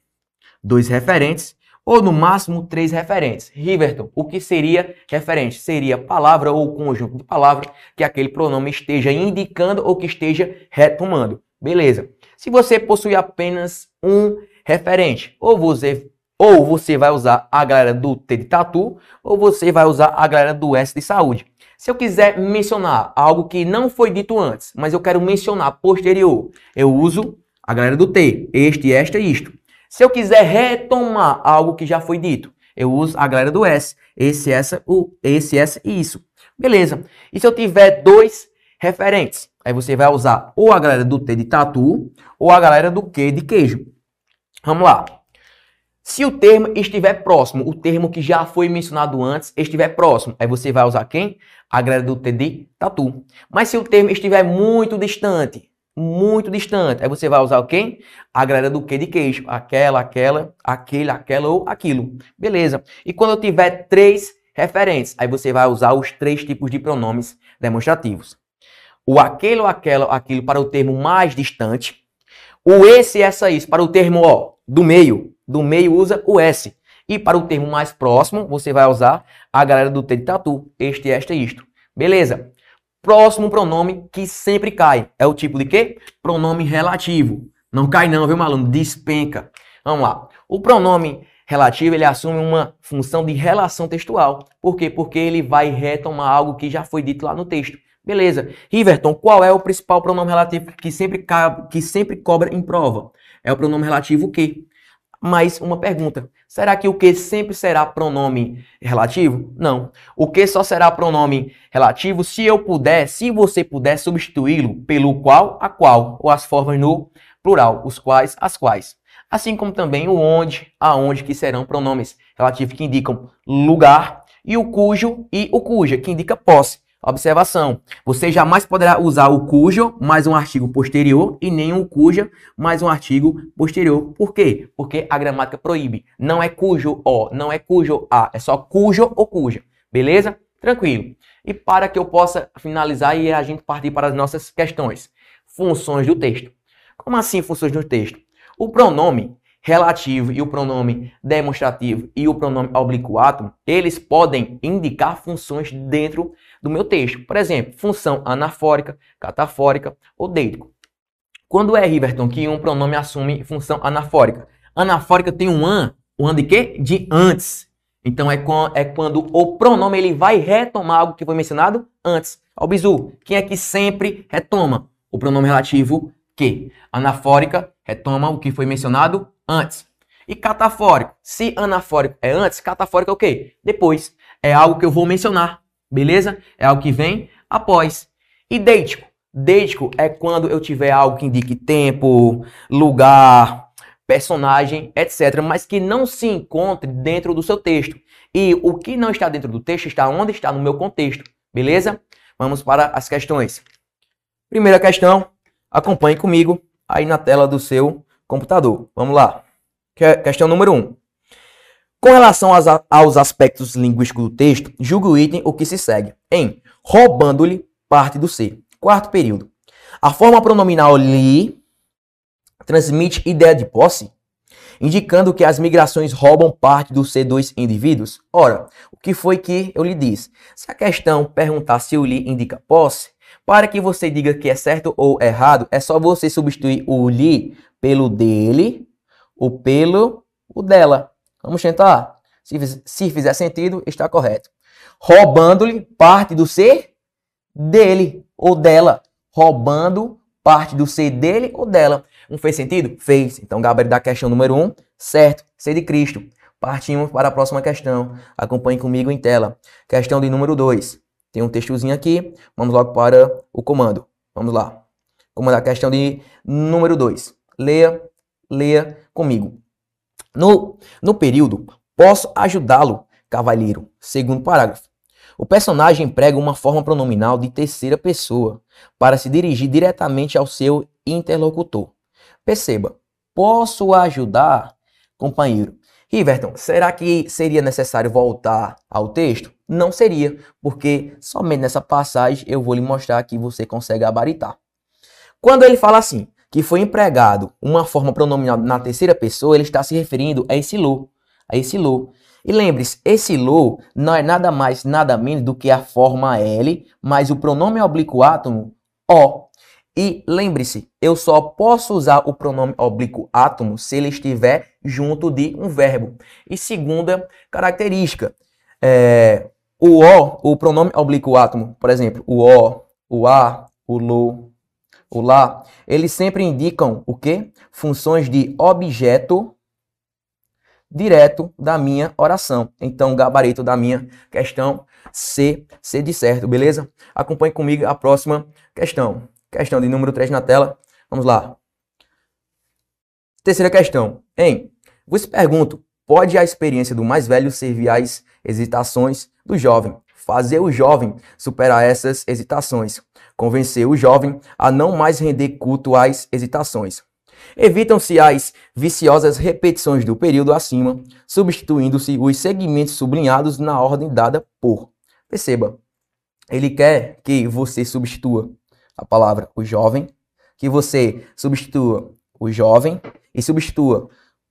dois referentes ou no máximo três referentes. Riverton, o que seria referente? Seria palavra ou conjunto de palavras que aquele pronome esteja indicando ou que esteja retomando. Beleza. Se você possui apenas um referente, ou você, ou você vai usar a galera do T de tatu, ou você vai usar a galera do S de saúde. Se eu quiser mencionar algo que não foi dito antes, mas eu quero mencionar posterior, eu uso a galera do T, este, esta e isto. Se eu quiser retomar algo que já foi dito, eu uso a galera do S, esse, essa, o, esse, essa e isso. Beleza. E se eu tiver dois referentes, aí você vai usar ou a galera do T de tatu ou a galera do Q de queijo. Vamos lá. Se o termo estiver próximo, o termo que já foi mencionado antes estiver próximo, aí você vai usar quem? A galera do T de tatu. Mas se o termo estiver muito distante, muito distante. Aí você vai usar quem? A galera do que de queixo. Aquela, aquela, aquele, aquela ou aquilo. Beleza. E quando eu tiver três referentes, aí você vai usar os três tipos de pronomes demonstrativos. O aquele ou aquela, aquilo para o termo mais distante. O esse, essa, isso para o termo ó, do meio. Do meio usa o S. E para o termo mais próximo, você vai usar a galera do T de tatu. Este, esta isto. Beleza? Próximo pronome que sempre cai. É o tipo de quê? Pronome relativo. Não cai não, viu, maluco? Despenca. Vamos lá. O pronome relativo, ele assume uma função de relação textual. Por quê? Porque ele vai retomar algo que já foi dito lá no texto. Beleza. Riverton, qual é o principal pronome relativo que sempre, cabe, que sempre cobra em prova? É o pronome relativo que? Mais uma pergunta. Será que o que sempre será pronome relativo? Não. O que só será pronome relativo se eu puder, se você puder substituí-lo pelo qual, a qual, ou as formas no plural, os quais, as quais. Assim como também o onde, aonde, que serão pronomes relativos que indicam lugar, e o cujo e o cuja, que indica posse. Observação: você jamais poderá usar o cujo mais um artigo posterior e nem o cuja mais um artigo posterior. Por quê? Porque a gramática proíbe. Não é cujo o, não é cujo a, é só cujo ou cuja. Beleza? Tranquilo. E para que eu possa finalizar e a gente partir para as nossas questões. Funções do texto. Como assim funções do texto? O pronome relativo e o pronome demonstrativo e o pronome obliquato, eles podem indicar funções dentro do meu texto. Por exemplo, função anafórica, catafórica ou deítico. Quando é, Riverton, que um pronome assume função anafórica? Anafórica tem um an, o an de quê? De antes. Então é, é quando o pronome ele vai retomar algo que foi mencionado antes. Ó, bizu, quem é que sempre retoma? O pronome relativo que. Anafórica retoma o que foi mencionado antes. E catafórico, se anafórico é antes, catafórico é o quê? Depois. É algo que eu vou mencionar, beleza? É algo que vem após. Deítico. Deítico é quando eu tiver algo que indique tempo, lugar, personagem, etc., mas que não se encontre dentro do seu texto. E o que não está dentro do texto está onde está no meu contexto, beleza? Vamos para as questões. Primeira questão, acompanhe comigo aí na tela do seu computador. Vamos lá. Questão número 1. Um. Com relação aos, aos aspectos linguísticos do texto, julgue o item o que se segue. Em roubando-lhe parte do ser. Quarto período. A forma pronominal li transmite ideia de posse, indicando que as migrações roubam parte do ser dos indivíduos. Ora, o que foi que eu lhe disse? Se a questão perguntar se o li indica posse, para que você diga que é certo ou errado, é só você substituir o li pelo dele, o pelo, o dela. Vamos tentar? Se, se fizer sentido, está correto. Roubando-lhe parte do ser dele ou dela. Roubando parte do ser dele ou dela. Não fez sentido? Fez. Então, Gabriel da questão número 1, um, certo. Ser de Cristo. Partimos para a próxima questão. Acompanhe comigo em tela. Questão de número 2. Tem um textozinho aqui. Vamos logo para o comando. Vamos lá. Comando a questão de número 2. Leia, leia comigo. No, no período, posso ajudá-lo, cavalheiro. Segundo parágrafo. O personagem emprega uma forma pronominal de terceira pessoa para se dirigir diretamente ao seu interlocutor. Perceba, posso ajudar, companheiro. Riverton, será que seria necessário voltar ao texto? Não seria, porque somente nessa passagem eu vou lhe mostrar que você consegue gabaritar. Quando ele fala assim, que foi empregado uma forma pronominal na terceira pessoa, ele está se referindo a esse lo, a esse lo. E lembre-se, esse lo não é nada mais, nada menos do que a forma L, mais o pronome oblíquo átomo O. E lembre-se, eu só posso usar o pronome oblíquo átomo se ele estiver junto de um verbo. E segunda característica, é, o O, o pronome oblíquo átomo, por exemplo, o O, o A, o LO, o LA, eles sempre indicam o quê? Funções de objeto direto da minha oração. Então, gabarito da minha questão C, C de certo, beleza? Acompanhe comigo a próxima questão. Questão de número 3 na tela. Vamos lá. Terceira questão. Em, vos pergunto, pode a experiência do mais velho servir às hesitações do jovem? Fazer o jovem superar essas hesitações. Convencer o jovem a não mais render culto às hesitações. Evitam-se as viciosas repetições do período acima, substituindo-se os segmentos sublinhados na ordem dada por. Perceba, ele quer que você substitua a palavra o jovem, que você substitua o jovem e substitua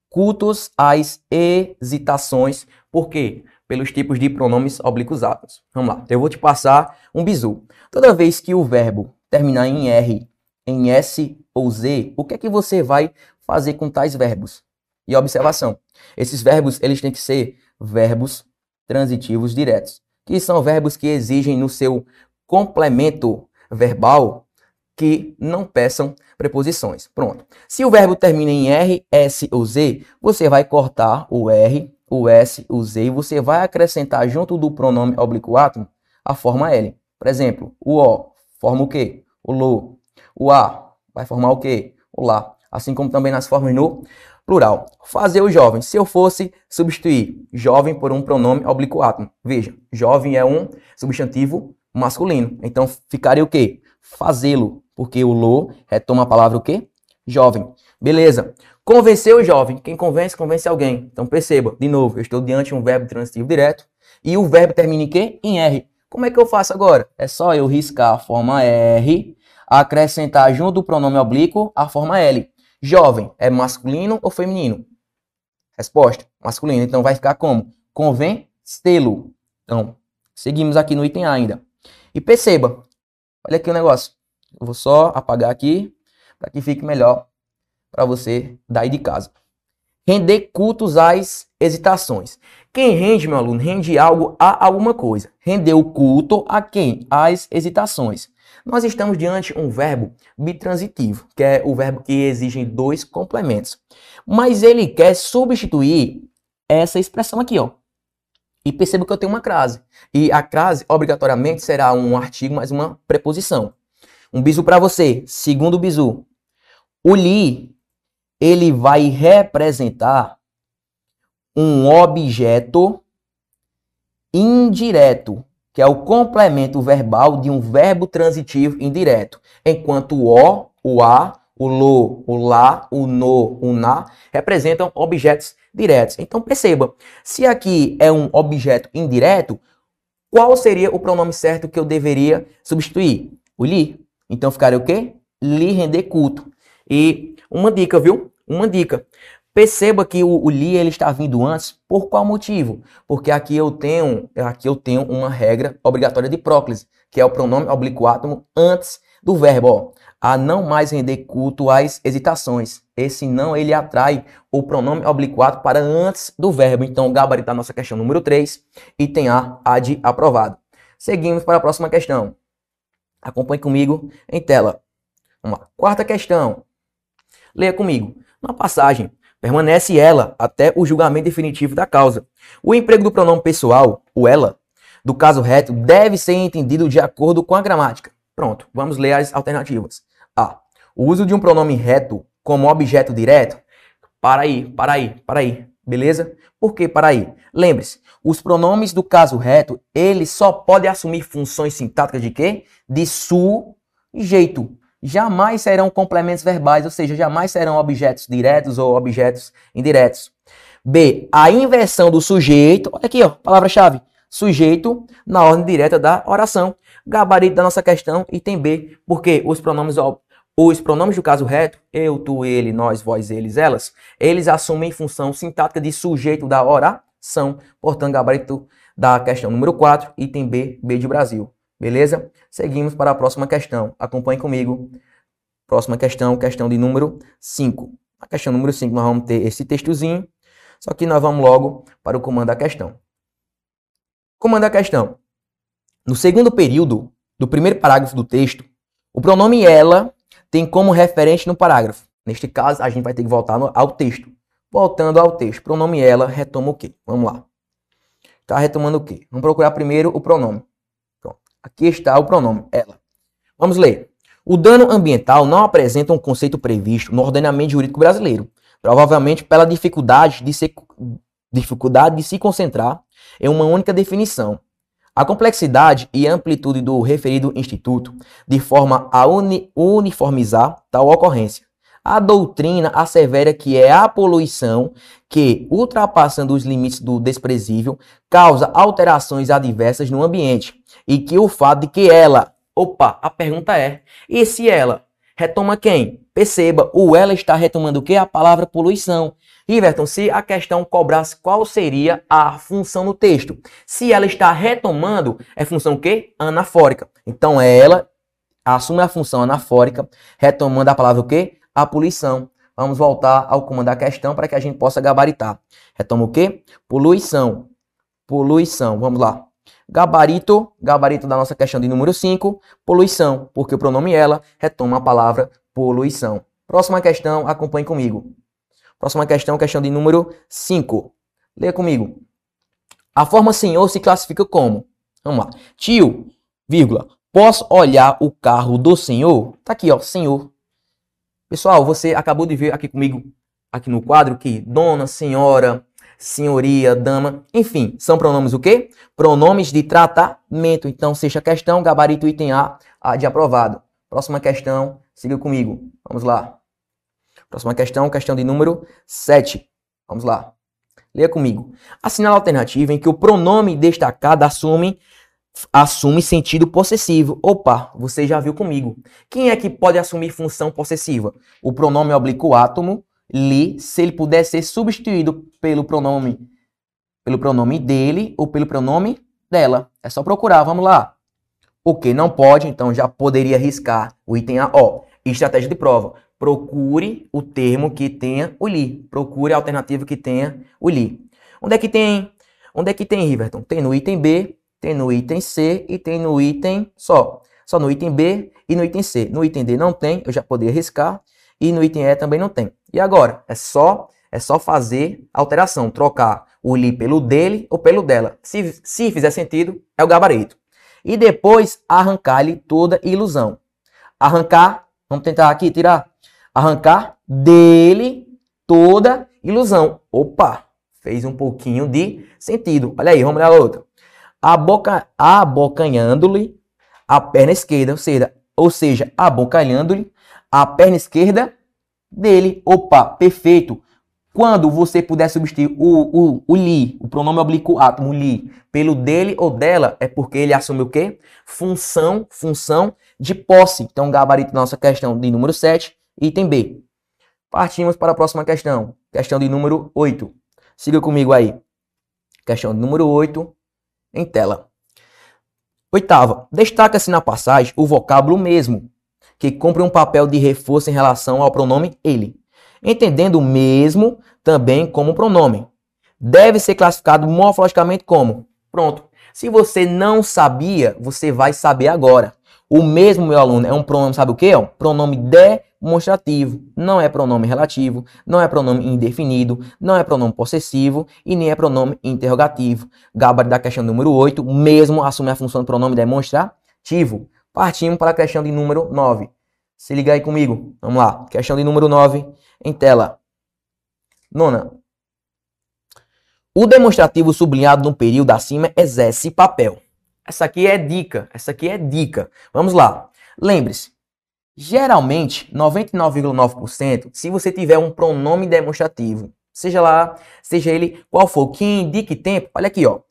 cultos às hesitações. Por quê? Pelos tipos de pronomes obliquados. Vamos lá, eu vou te passar um bizu. Toda vez que o verbo terminar em R, em S ou Z, o que é que você vai fazer com tais verbos? E observação, esses verbos eles têm que ser verbos transitivos diretos, que são verbos que exigem no seu complemento verbal que não peçam preposições. Pronto. Se o verbo termina em R, S ou Z, você vai cortar o R, o S, o Z e você vai acrescentar junto do pronome oblíquo átomo a forma L. Por exemplo, o O forma o quê? O LO. O A vai formar o quê? O lá. Assim como também nas formas no plural. Fazer o jovem. Se eu fosse substituir jovem por um pronome oblíquo átomo. Veja, jovem é um substantivo masculino. Então ficaria o quê? Fazê-lo. Porque o lo retoma a palavra o quê? Jovem. Beleza. Convencer o jovem. Quem convence, convence alguém. Então perceba, de novo, eu estou diante de um verbo transitivo direto e o verbo termina em quê? Em R. Como é que eu faço agora? É só eu riscar a forma R acrescentar junto do pronome oblíquo a forma L. Jovem é masculino ou feminino? Resposta: masculino. Então vai ficar como? Convencê-lo. Então, seguimos aqui no item A ainda. E perceba, olha aqui o negócio. Eu vou só apagar aqui para que fique melhor para você daí de casa. Render cultos às hesitações. Quem rende, meu aluno, rende algo a alguma coisa. Render o culto a quem? Às hesitações. Nós estamos diante um verbo bitransitivo, que é o verbo que exige dois complementos. Mas ele quer substituir essa expressão aqui, ó. E perceba que eu tenho uma crase. E a crase, obrigatoriamente, será um artigo mais uma preposição. Um bizu para você. Segundo bizu. O li, ele vai representar um objeto indireto que é o complemento verbal de um verbo transitivo indireto, enquanto o o, o a, o lo, o lá, o no, o na representam objetos diretos. Então perceba, se aqui é um objeto indireto, qual seria o pronome certo que eu deveria substituir? O li. Então ficaria o quê? Li render culto. E uma dica, viu? Uma dica. Perceba que o, o li ele está vindo antes por qual motivo? Porque aqui eu tenho, aqui eu tenho uma regra obrigatória de próclise, que é o pronome oblíquo átomo antes do verbo, ó, a não mais render culto às hesitações. Esse não ele atrai o pronome oblíquo átomo para antes do verbo. Então, gabarito da nossa questão número 3, item A, A de aprovado. Seguimos para a próxima questão. Acompanhe comigo em tela. Vamos lá. Quarta questão. Leia comigo. Na passagem Permanece ela até o julgamento definitivo da causa. O emprego do pronome pessoal, o ela, do caso reto, deve ser entendido de acordo com a gramática. Pronto, vamos ler as alternativas. A. O uso de um pronome reto como objeto direto. Para aí, para aí, para aí. Beleza? Por que para aí? Lembre-se, os pronomes do caso reto, eles só podem assumir funções sintáticas de quê? De sujeito jamais serão complementos verbais, ou seja, jamais serão objetos diretos ou objetos indiretos. B. A inversão do sujeito, olha aqui, ó, palavra-chave, sujeito na ordem direta da oração. Gabarito da nossa questão, item B, porque os pronomes Os pronomes do caso reto, eu, tu, ele, nós, vós, eles, elas, eles assumem função sintática de sujeito da oração. Portanto, gabarito da questão número 4, item B, B de Brasil. Beleza? Seguimos para a próxima questão. Acompanhe comigo. Próxima questão, questão de número 5. A questão número 5, nós vamos ter esse textozinho, só que nós vamos logo para o comando da questão. Comando da questão. No segundo período do primeiro parágrafo do texto, o pronome ela tem como referente no parágrafo. Neste caso, a gente vai ter que voltar no, ao texto. Voltando ao texto, pronome ela retoma o quê? Vamos lá. Está retomando o quê? Vamos procurar primeiro o pronome. Aqui está o pronome, ela. Vamos ler. O dano ambiental não apresenta um conceito previsto no ordenamento jurídico brasileiro, provavelmente pela dificuldade de se, dificuldade de se concentrar em uma única definição, a complexidade e amplitude do referido instituto, de forma a uni uniformizar tal ocorrência. A doutrina assevera que é a poluição que, ultrapassando os limites do desprezível, causa alterações adversas no ambiente e que o fato de que ela, opa, a pergunta é, e se ela retoma quem? Perceba, o ela está retomando o que? A palavra poluição. Riverton, se a questão cobrasse qual seria a função no texto, se ela está retomando, é função o quê? Anafórica. Então ela assume a função anafórica, retomando a palavra o quê? A poluição. Vamos voltar ao comando da questão para que a gente possa gabaritar. Retoma o quê? Poluição. Poluição. Vamos lá. Gabarito, gabarito da nossa questão de número 5, poluição, porque o pronome ela retoma a palavra poluição. Próxima questão, acompanhe comigo. Próxima questão, questão de número 5. Leia comigo. A forma senhor se classifica como? Vamos lá. Tio, vírgula, posso olhar o carro do senhor? Tá aqui, ó, senhor. Pessoal, você acabou de ver aqui comigo, aqui no quadro, que dona, senhora, senhoria, dama, enfim, são pronomes o quê? Pronomes de tratamento. Então, seja questão, gabarito item A, A de aprovado. Próxima questão, siga comigo. Vamos lá. Próxima questão, questão de número 7. Vamos lá. Leia comigo. Assinala a alternativa em que o pronome destacado assume assume sentido possessivo. Opa, você já viu comigo. Quem é que pode assumir função possessiva? O pronome oblíquo átomo, li, se ele puder ser substituído pelo pronome pelo pronome dele ou pelo pronome dela. É só procurar, vamos lá. O que não pode, então já poderia riscar o item A. Ó, estratégia de prova procure o termo que tenha o li. Procure a alternativa que tenha o li. Onde é que tem? Onde é que tem, Riverton? Tem no item B, tem no item C e tem no item só. Só no item B e no item C. No item D não tem, eu já poderia riscar. E no item E também não tem. E agora? É só é só fazer alteração, trocar o li pelo dele ou pelo dela. Se, se fizer sentido, é o gabarito. E depois arrancar-lhe toda ilusão. Arrancar, vamos tentar aqui tirar arrancar dele toda ilusão. Opa, fez um pouquinho de sentido. Olha aí, vamos olhar a outra. Aboca, abocanhando-lhe a perna esquerda, ou seja, ou seja abocanhando-lhe a perna esquerda dele. Opa, perfeito. Quando você puder substituir o, o, o li, o pronome oblíquo átomo, li, pelo dele ou dela, é porque ele assume o quê? Função, função de posse. Então, gabarito da nossa questão de número 7 Item B. Partimos para a próxima questão. Questão de número 8. Siga comigo aí. Questão de número 8 em tela. Oitava. Destaca-se na passagem o vocábulo mesmo, que cumpre um papel de reforço em relação ao pronome ele, entendendo o mesmo também como pronome. Deve ser classificado morfologicamente como. Pronto. Se você não sabia, você vai saber agora. O mesmo, meu aluno, é um pronome, sabe o que? É pronome demonstrativo. Não é pronome relativo, não é pronome indefinido, não é pronome possessivo e nem é pronome interrogativo. Gabarito da questão número 8, mesmo assume a função do pronome demonstrativo. Partimos para a questão de número 9. Se liga aí comigo. Vamos lá. Questão de número 9 em tela. Nona. O demonstrativo sublinhado no período acima exerce papel essa aqui é dica, essa aqui é dica. Vamos lá. Lembre-se, geralmente, 99,9%, se você tiver um pronome demonstrativo, seja lá, seja ele qual for, que indique tempo, olha aqui, ó.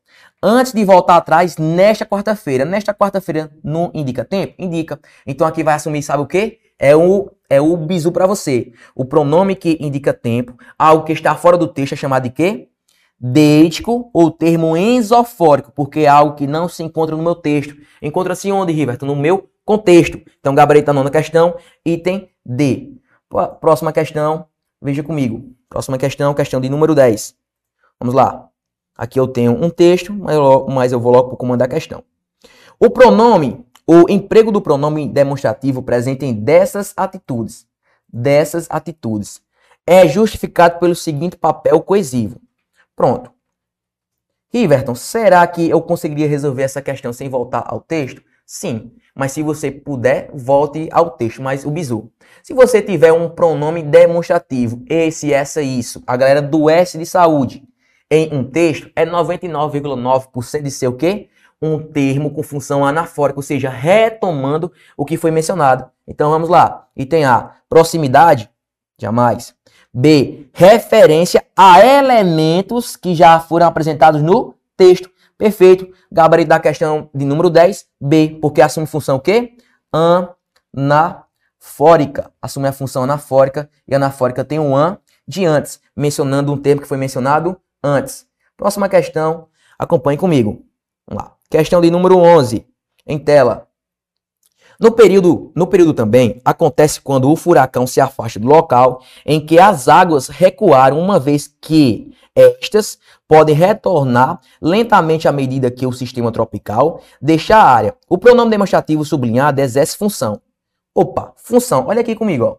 Antes de voltar atrás, nesta quarta-feira, nesta quarta-feira não indica tempo? Indica. Então aqui vai assumir, sabe o quê? é o, é o bizu para você. O pronome que indica tempo, algo que está fora do texto é chamado de quê? Deítico ou termo ensofórico, porque é algo que não se encontra no meu texto. Encontra-se onde, Riverton? No meu contexto. Então, gabarito nona questão, item D. Próxima questão, veja comigo. Próxima questão, questão de número 10. Vamos lá. Aqui eu tenho um texto, mas eu vou logo para o comando da questão. O pronome, o emprego do pronome demonstrativo presente em dessas atitudes, dessas atitudes, é justificado pelo seguinte papel coesivo. Pronto. Riverton, será que eu conseguiria resolver essa questão sem voltar ao texto? Sim, mas se você puder, volte ao texto, mas o bizu. Se você tiver um pronome demonstrativo, esse, essa, isso, a galera do S de saúde, em um texto, é 99,9% de ser o quê? Um termo com função anafórica, ou seja, retomando o que foi mencionado. Então vamos lá. Item A, proximidade, jamais. B, referência a elementos que já foram apresentados no texto. Perfeito. Gabarito da questão de número 10, B, porque assume função o quê? Anafórica. Assume a função anafórica e anafórica tem um an de antes, mencionando um termo que foi mencionado antes. Próxima questão, acompanhe comigo. Vamos lá. Questão de número 11, em tela. No período, no período também, acontece quando o furacão se afasta do local em que as águas recuaram, uma vez que estas podem retornar lentamente à medida que o sistema tropical deixa a área. O pronome demonstrativo sublinhado exerce função. Opa, função, olha aqui comigo, ó.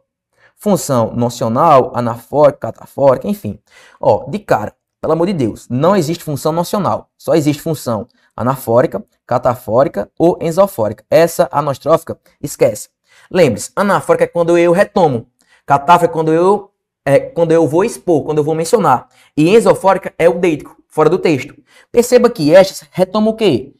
Função nocional, anafórica, catafórica, enfim. Ó, de cara, pelo amor de Deus, não existe função nocional, só existe função anafórica, catafórica ou ensofórica. Essa anostrófica, esquece. Lembre-se, anafórica é quando eu retomo, catáfora é quando eu é quando eu vou expor, quando eu vou mencionar. E ensofórica é o deítico, fora do texto. Perceba que estas retomam o quê?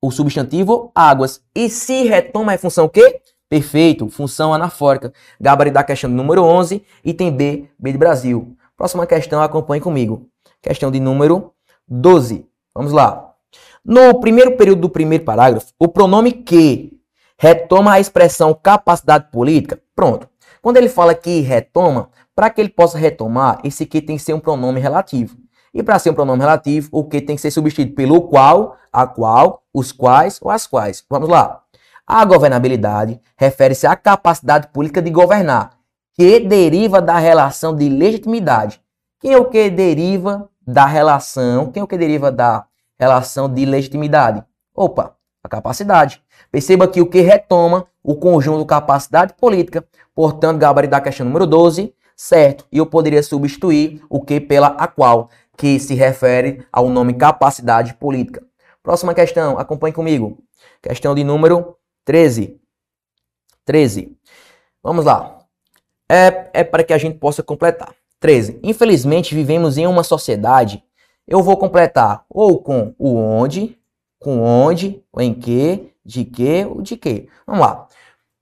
O substantivo águas. E se retoma é função o quê? Perfeito, função anafórica. Gabarito da questão número 11, item B, B de Brasil. Próxima questão, acompanhe comigo. Questão de número 12. Vamos lá. No primeiro período do primeiro parágrafo, o pronome que retoma a expressão capacidade política. Pronto. Quando ele fala que retoma, para que ele possa retomar, esse que tem que ser um pronome relativo. E para ser um pronome relativo, o que tem que ser substituído pelo qual, a qual, os quais ou as quais. Vamos lá. A governabilidade refere-se à capacidade política de governar, que deriva da relação de legitimidade. Quem é o que deriva da relação? Quem é o que deriva da relação de legitimidade? Opa, a capacidade. Perceba que o que retoma o conjunto capacidade política, portanto, gabarito da questão número 12, certo. E eu poderia substituir o que pela a qual, que se refere ao nome capacidade política. Próxima questão, acompanhe comigo. Questão de número 13. 13. Vamos lá é, é para que a gente possa completar. 13. Infelizmente, vivemos em uma sociedade. Eu vou completar ou com o onde, com onde, o em que, de que, o de que. Vamos lá.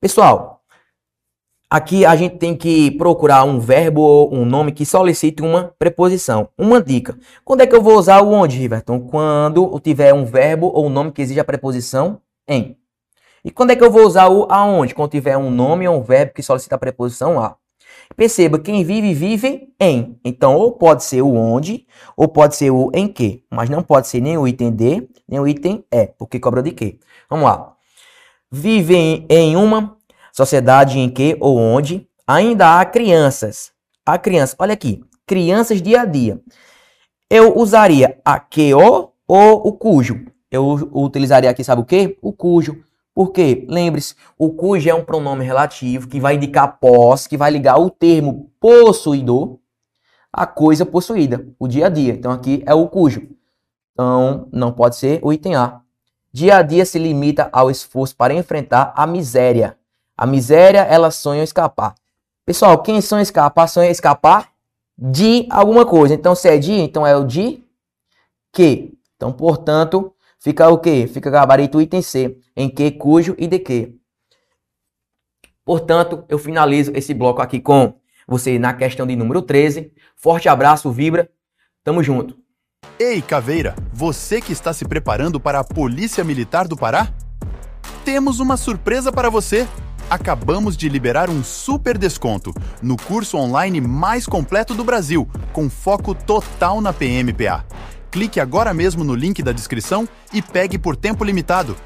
Pessoal, aqui a gente tem que procurar um verbo ou um nome que solicite uma preposição. Uma dica. Quando é que eu vou usar o onde, Riverton? Quando tiver um verbo ou um nome que exija a preposição em. E quando é que eu vou usar o aonde? Quando tiver um nome ou um verbo que solicita a preposição a. Perceba, quem vive, vive em. Então, ou pode ser o onde, ou pode ser o em que. Mas não pode ser nem o item de, nem o item é, porque cobra de que. Vamos lá. Vive em, em uma sociedade em que ou onde ainda há crianças. Há crianças. Olha aqui. Crianças dia a dia. Eu usaria a que o ou o cujo. Eu utilizaria aqui, sabe o que? O cujo. Porque, lembre-se, o cujo é um pronome relativo que vai indicar posse, que vai ligar o termo possuidor à coisa possuída, o dia a dia. Então aqui é o cujo. Então não pode ser o item A. Dia a dia se limita ao esforço para enfrentar a miséria. A miséria, ela sonha escapar. Pessoal, quem sonha escapar, sonha escapar de alguma coisa. Então se é de, então é o de que. Então, portanto, Fica o quê? Fica gabarito item C, em que, cujo e de que. Portanto, eu finalizo esse bloco aqui com você na questão de número 13. Forte abraço, Vibra. Tamo junto. Ei, Caveira, você que está se preparando para a Polícia Militar do Pará? Temos uma surpresa para você. Acabamos de liberar um super desconto no curso online mais completo do Brasil, com foco total na PMPA. Clique agora mesmo no link da descrição e pegue por tempo limitado.